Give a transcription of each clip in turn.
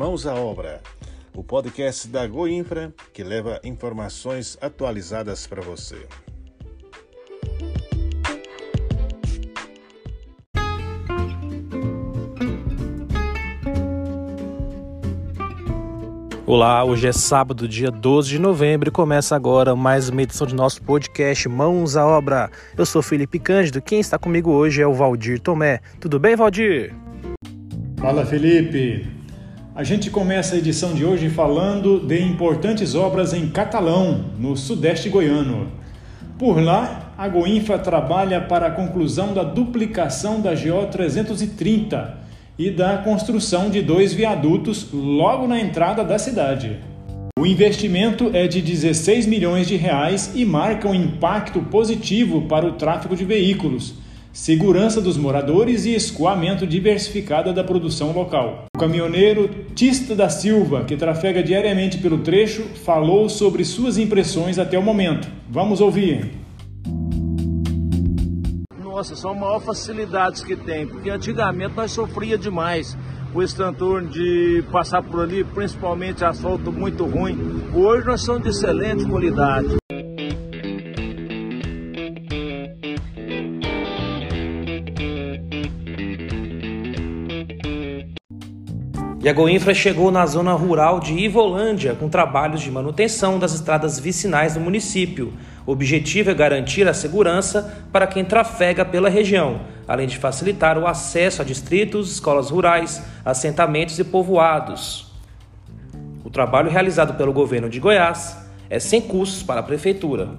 Mãos à Obra, o podcast da Goinfra que leva informações atualizadas para você. Olá, hoje é sábado, dia 12 de novembro e começa agora mais uma edição de nosso podcast Mãos à Obra. Eu sou Felipe Cândido, quem está comigo hoje é o Valdir Tomé. Tudo bem, Valdir? Fala, Felipe. A gente começa a edição de hoje falando de importantes obras em Catalão, no sudeste goiano. Por lá, a Goinfra trabalha para a conclusão da duplicação da GO 330 e da construção de dois viadutos logo na entrada da cidade. O investimento é de 16 milhões de reais e marca um impacto positivo para o tráfego de veículos, segurança dos moradores e escoamento diversificado da produção local. O caminhoneiro Tista da Silva, que trafega diariamente pelo trecho, falou sobre suas impressões até o momento. Vamos ouvir nossa, são maiores facilidades que tem, porque antigamente nós sofria demais esse transtorno de passar por ali, principalmente asfalto muito ruim. Hoje nós somos de excelente qualidade. E a Goinfra chegou na zona rural de Ivolândia com trabalhos de manutenção das estradas vicinais do município. O objetivo é garantir a segurança para quem trafega pela região, além de facilitar o acesso a distritos, escolas rurais, assentamentos e povoados. O trabalho realizado pelo governo de Goiás é sem custos para a prefeitura.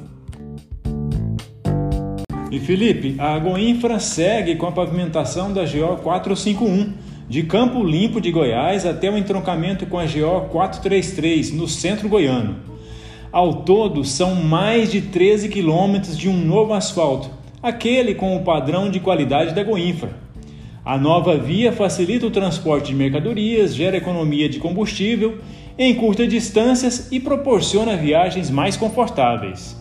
E Felipe, a Goinfra segue com a pavimentação da GO 451 de Campo Limpo de Goiás até o entroncamento com a GO 433, no centro goiano. Ao todo, são mais de 13 quilômetros de um novo asfalto, aquele com o padrão de qualidade da Goinfra. A nova via facilita o transporte de mercadorias, gera economia de combustível em curtas distâncias e proporciona viagens mais confortáveis.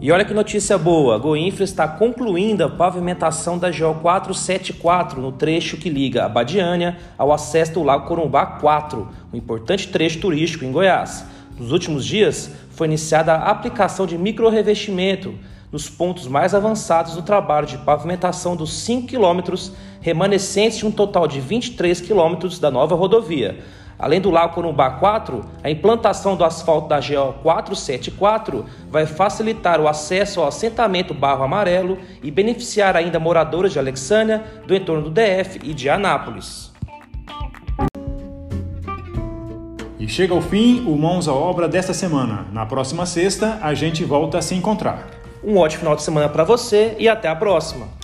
E olha que notícia boa, a Goinfra está concluindo a pavimentação da GO 474 no trecho que liga a Badiânia ao acesso do Lago Corumbá 4, um importante trecho turístico em Goiás. Nos últimos dias, foi iniciada a aplicação de micro-revestimento nos pontos mais avançados do trabalho de pavimentação dos 5 quilômetros remanescentes de um total de 23 quilômetros da nova rodovia, Além do Lago Corumbá 4, a implantação do asfalto da GO 474 vai facilitar o acesso ao assentamento Barro Amarelo e beneficiar ainda moradores de Alexânia, do entorno do DF e de Anápolis. E chega ao fim o Mãos à Obra desta semana. Na próxima sexta, a gente volta a se encontrar. Um ótimo final de semana para você e até a próxima!